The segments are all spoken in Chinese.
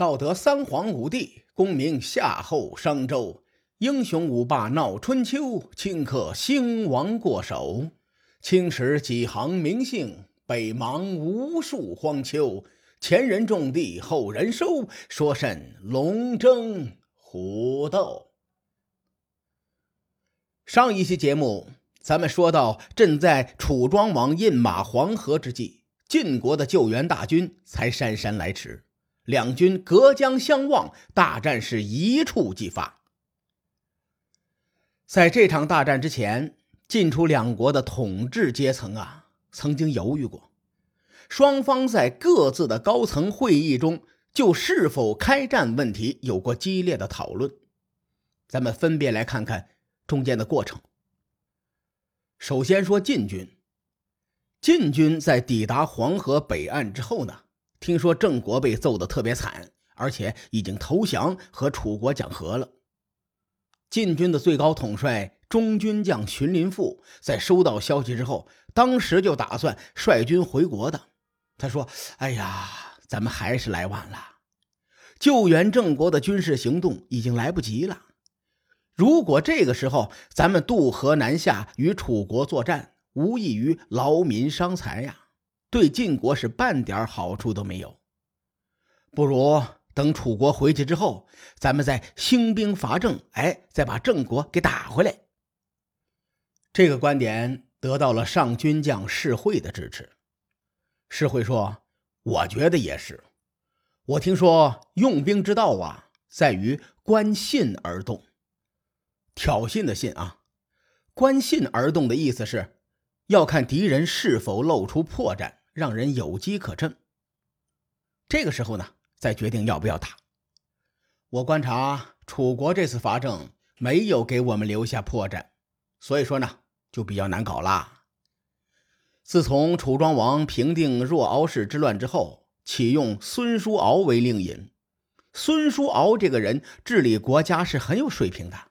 道德三皇五帝，功名夏后商周，英雄五霸闹春秋，顷刻兴亡过手。青史几行名姓，北邙无数荒丘。前人种地，后人收，说甚龙争虎斗？上一期节目，咱们说到，正在楚庄王饮马黄河之际，晋国的救援大军才姗姗来迟。两军隔江相望，大战是一触即发。在这场大战之前，晋楚两国的统治阶层啊，曾经犹豫过。双方在各自的高层会议中，就是否开战问题有过激烈的讨论。咱们分别来看看中间的过程。首先说晋军，晋军在抵达黄河北岸之后呢？听说郑国被揍得特别惨，而且已经投降和楚国讲和了。晋军的最高统帅中军将荀林父在收到消息之后，当时就打算率军回国的。他说：“哎呀，咱们还是来晚了，救援郑国的军事行动已经来不及了。如果这个时候咱们渡河南下与楚国作战，无异于劳民伤财呀。”对晋国是半点好处都没有，不如等楚国回去之后，咱们再兴兵伐郑，哎，再把郑国给打回来。这个观点得到了上军将士会的支持。士会说：“我觉得也是。我听说用兵之道啊，在于观信而动，挑衅的信啊，观信而动的意思是，要看敌人是否露出破绽。”让人有机可乘。这个时候呢，再决定要不要打。我观察楚国这次伐郑没有给我们留下破绽，所以说呢，就比较难搞啦。自从楚庄王平定若敖氏之乱之后，启用孙叔敖为令尹。孙叔敖这个人治理国家是很有水平的。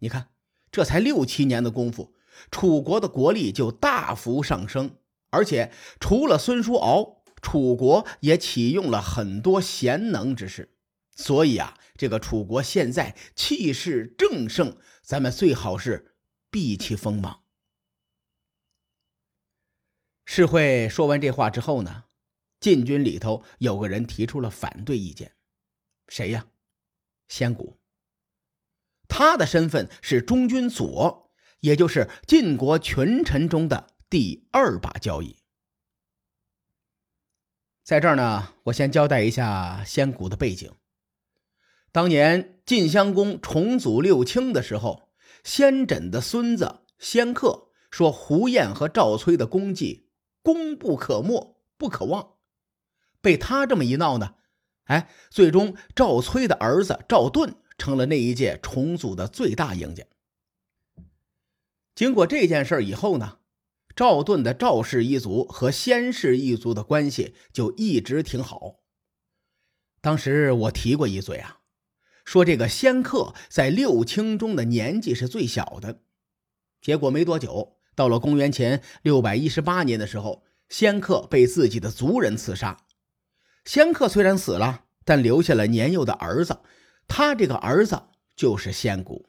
你看，这才六七年的功夫，楚国的国力就大幅上升。而且，除了孙叔敖，楚国也启用了很多贤能之士，所以啊，这个楚国现在气势正盛，咱们最好是避其锋芒。世会说完这话之后呢，晋军里头有个人提出了反对意见，谁呀？先谷。他的身份是中军左，也就是晋国群臣中的。第二把交椅，在这儿呢，我先交代一下仙谷的背景。当年晋襄公重组六卿的时候，先轸的孙子先克说胡彦和赵崔的功绩功不可没、不可忘，被他这么一闹呢，哎，最终赵崔的儿子赵盾成了那一届重组的最大赢家。经过这件事以后呢？赵盾的赵氏一族和先氏一族的关系就一直挺好。当时我提过一嘴啊，说这个先克在六卿中的年纪是最小的。结果没多久，到了公元前六百一十八年的时候，先克被自己的族人刺杀。先克虽然死了，但留下了年幼的儿子，他这个儿子就是先谷。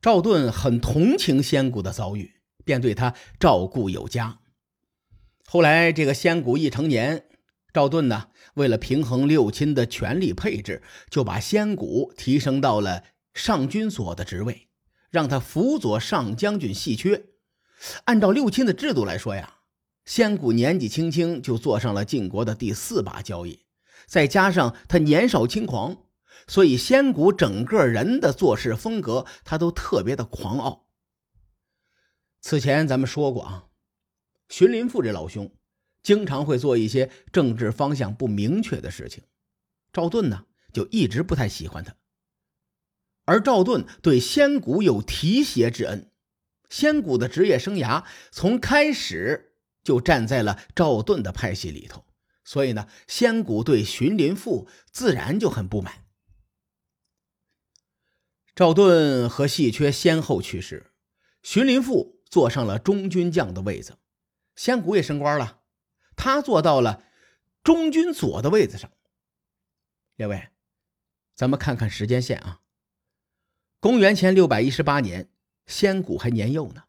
赵盾很同情先谷的遭遇。便对他照顾有加。后来这个先谷一成年，赵盾呢，为了平衡六亲的权力配置，就把先谷提升到了上军所的职位，让他辅佐上将军细缺。按照六亲的制度来说呀，先谷年纪轻轻就坐上了晋国的第四把交椅，再加上他年少轻狂，所以先谷整个人的做事风格，他都特别的狂傲。此前咱们说过啊，荀林父这老兄经常会做一些政治方向不明确的事情，赵盾呢就一直不太喜欢他。而赵盾对仙谷有提携之恩，仙谷的职业生涯从开始就站在了赵盾的派系里头，所以呢，仙谷对荀林父自然就很不满。赵盾和细缺先后去世，荀林父。坐上了中军将的位子，仙谷也升官了，他坐到了中军左的位子上。列位，咱们看看时间线啊。公元前六百一十八年，仙谷还年幼呢。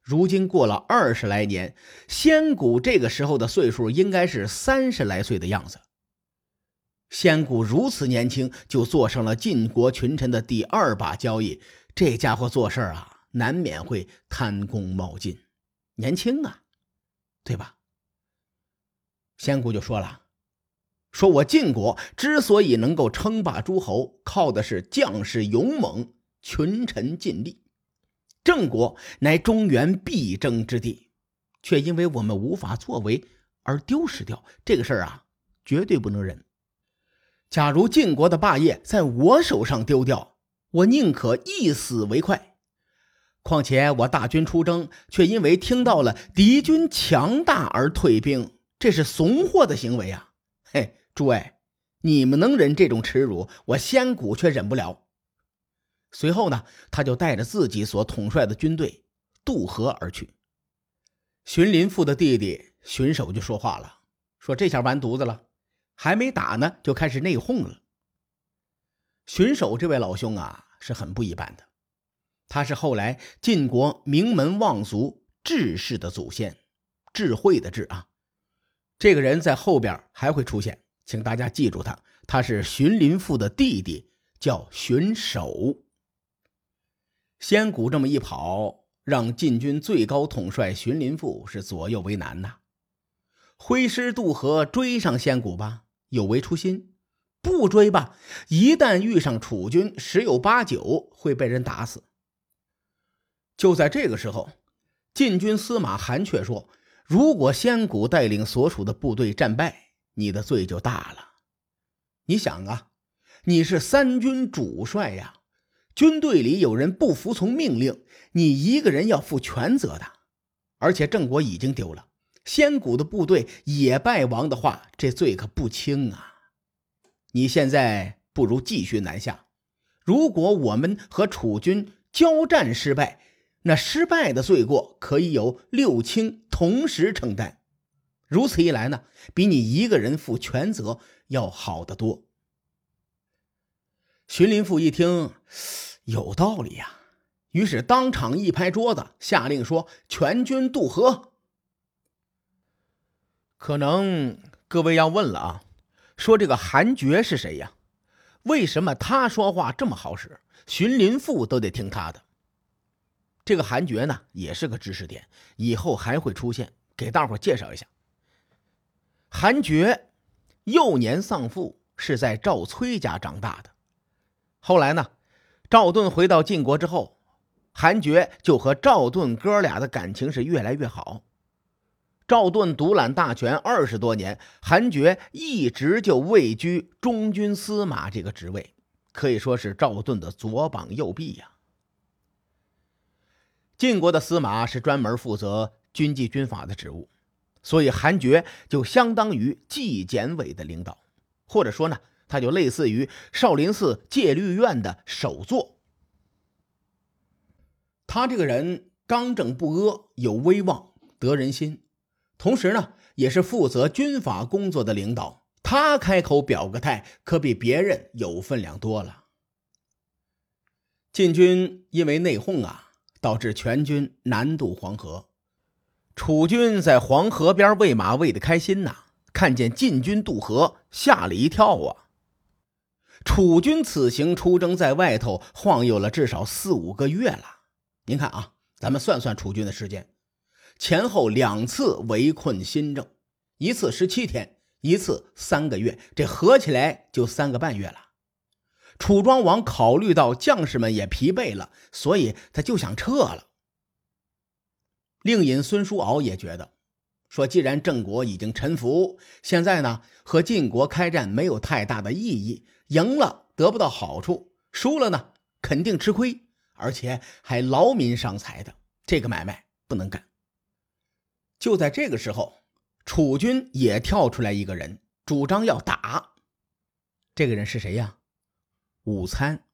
如今过了二十来年，仙谷这个时候的岁数应该是三十来岁的样子。仙谷如此年轻就坐上了晋国群臣的第二把交椅，这家伙做事啊，难免会贪功冒进。年轻啊，对吧？仙姑就说了：“说我晋国之所以能够称霸诸侯，靠的是将士勇猛，群臣尽力。”郑国乃中原必争之地，却因为我们无法作为而丢失掉这个事儿啊，绝对不能忍。假如晋国的霸业在我手上丢掉，我宁可一死为快。况且我大军出征，却因为听到了敌军强大而退兵，这是怂货的行为啊！嘿，诸位，你们能忍这种耻辱，我仙谷却忍不了。随后呢，他就带着自己所统帅的军队渡河而去。荀林父的弟弟荀守就说话了，说：“这下完犊子了，还没打呢，就开始内讧了。”荀守这位老兄啊，是很不一般的，他是后来晋国名门望族智氏的祖先，智慧的智啊。这个人在后边还会出现，请大家记住他，他是荀林父的弟弟，叫荀守。仙谷这么一跑，让晋军最高统帅荀林父是左右为难呐。挥师渡河追上仙谷吧，有违初心；不追吧，一旦遇上楚军，十有八九会被人打死。就在这个时候，晋军司马韩却说：“如果仙谷带领所属的部队战败，你的罪就大了。你想啊，你是三军主帅呀。”军队里有人不服从命令，你一个人要负全责的。而且郑国已经丢了，仙谷的部队也败亡的话，这罪可不轻啊！你现在不如继续南下。如果我们和楚军交战失败，那失败的罪过可以由六卿同时承担。如此一来呢，比你一个人负全责要好得多。荀林父一听。有道理呀，于是当场一拍桌子，下令说：“全军渡河。”可能各位要问了啊，说这个韩厥是谁呀？为什么他说话这么好使，荀林父都得听他的？这个韩厥呢，也是个知识点，以后还会出现，给大伙介绍一下。韩厥幼年丧父，是在赵崔家长大的，后来呢？赵盾回到晋国之后，韩厥就和赵盾哥俩的感情是越来越好。赵盾独揽大权二十多年，韩厥一直就位居中军司马这个职位，可以说是赵盾的左膀右臂呀。晋国的司马是专门负责军纪军法的职务，所以韩厥就相当于纪检委的领导，或者说呢。他就类似于少林寺戒律院的首座。他这个人刚正不阿，有威望，得人心，同时呢，也是负责军法工作的领导。他开口表个态，可比别人有分量多了。晋军因为内讧啊，导致全军南渡黄河。楚军在黄河边喂马喂得开心呐，看见晋军渡河，吓了一跳啊。楚军此行出征，在外头晃悠了至少四五个月了。您看啊，咱们算算楚军的时间，前后两次围困新郑，一次十七天，一次三个月，这合起来就三个半月了。楚庄王考虑到将士们也疲惫了，所以他就想撤了。令尹孙叔敖也觉得，说既然郑国已经臣服，现在呢和晋国开战没有太大的意义。赢了得不到好处，输了呢肯定吃亏，而且还劳民伤财的，这个买卖不能干。就在这个时候，楚军也跳出来一个人，主张要打。这个人是谁呀？午餐。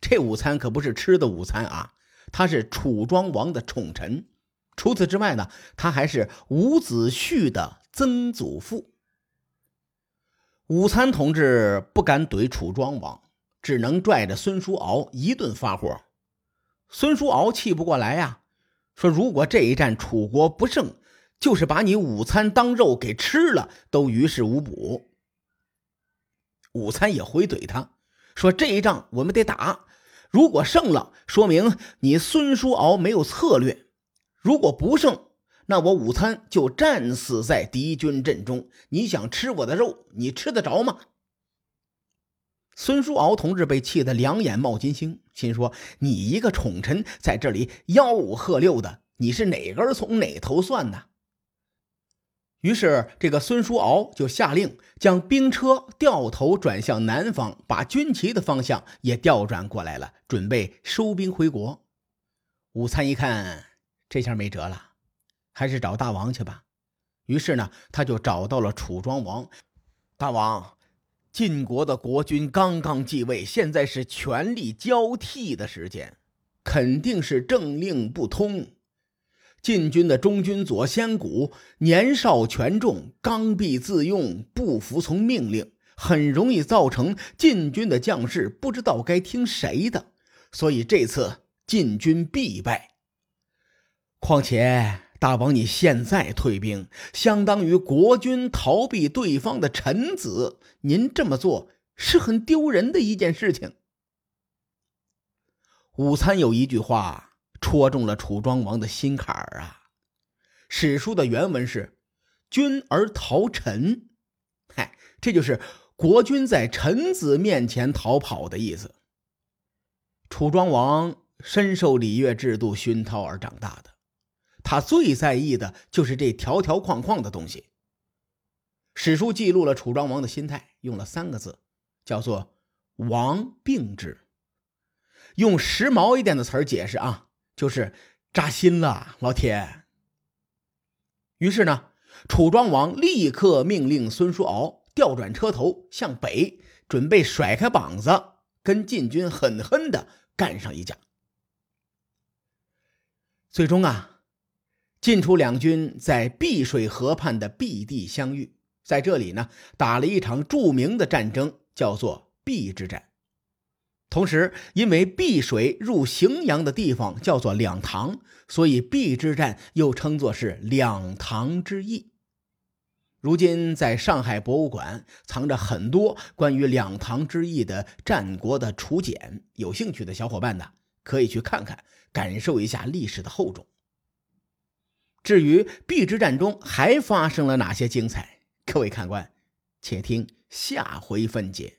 这午餐可不是吃的午餐啊，他是楚庄王的宠臣。除此之外呢，他还是伍子胥的曾祖父。午餐同志不敢怼楚庄王，只能拽着孙叔敖一顿发火。孙叔敖气不过来呀，说：“如果这一战楚国不胜，就是把你午餐当肉给吃了，都于事无补。”午餐也回怼他说：“这一仗我们得打，如果胜了，说明你孙叔敖没有策略；如果不胜，那我午餐就战死在敌军阵中。你想吃我的肉，你吃得着吗？”孙叔敖同志被气得两眼冒金星，心说：“你一个宠臣在这里吆五喝六的，你是哪根葱哪头蒜呢？”于是，这个孙叔敖就下令将兵车掉头转向南方，把军旗的方向也调转过来了，准备收兵回国。武参一看，这下没辙了，还是找大王去吧。于是呢，他就找到了楚庄王，大王。晋国的国君刚刚继位，现在是权力交替的时间，肯定是政令不通。晋军的中军左先谷年少权重，刚愎自用，不服从命令，很容易造成晋军的将士不知道该听谁的，所以这次晋军必败。况且。大王，你现在退兵，相当于国军逃避对方的臣子。您这么做是很丢人的一件事情。午餐有一句话戳中了楚庄王的心坎儿啊。史书的原文是“君而逃臣”，嗨，这就是国君在臣子面前逃跑的意思。楚庄王深受礼乐制度熏陶而长大的。他最在意的就是这条条框框的东西。史书记录了楚庄王的心态，用了三个字，叫做“王病之”。用时髦一点的词儿解释啊，就是扎心了，老铁。于是呢，楚庄王立刻命令孙叔敖调转车头向北，准备甩开膀子跟晋军狠狠的干上一架。最终啊。晋楚两军在碧水河畔的碧地相遇，在这里呢打了一场著名的战争，叫做碧之战。同时，因为碧水入荥阳的地方叫做两塘，所以碧之战又称作是两塘之役。如今，在上海博物馆藏着很多关于两塘之役的战国的楚简，有兴趣的小伙伴呢，可以去看看，感受一下历史的厚重。至于碧之战中还发生了哪些精彩？各位看官，且听下回分解。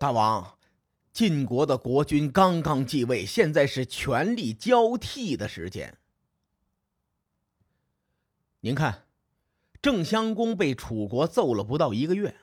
大王，晋国的国君刚刚继位，现在是权力交替的时间。您看，郑襄公被楚国揍了不到一个月。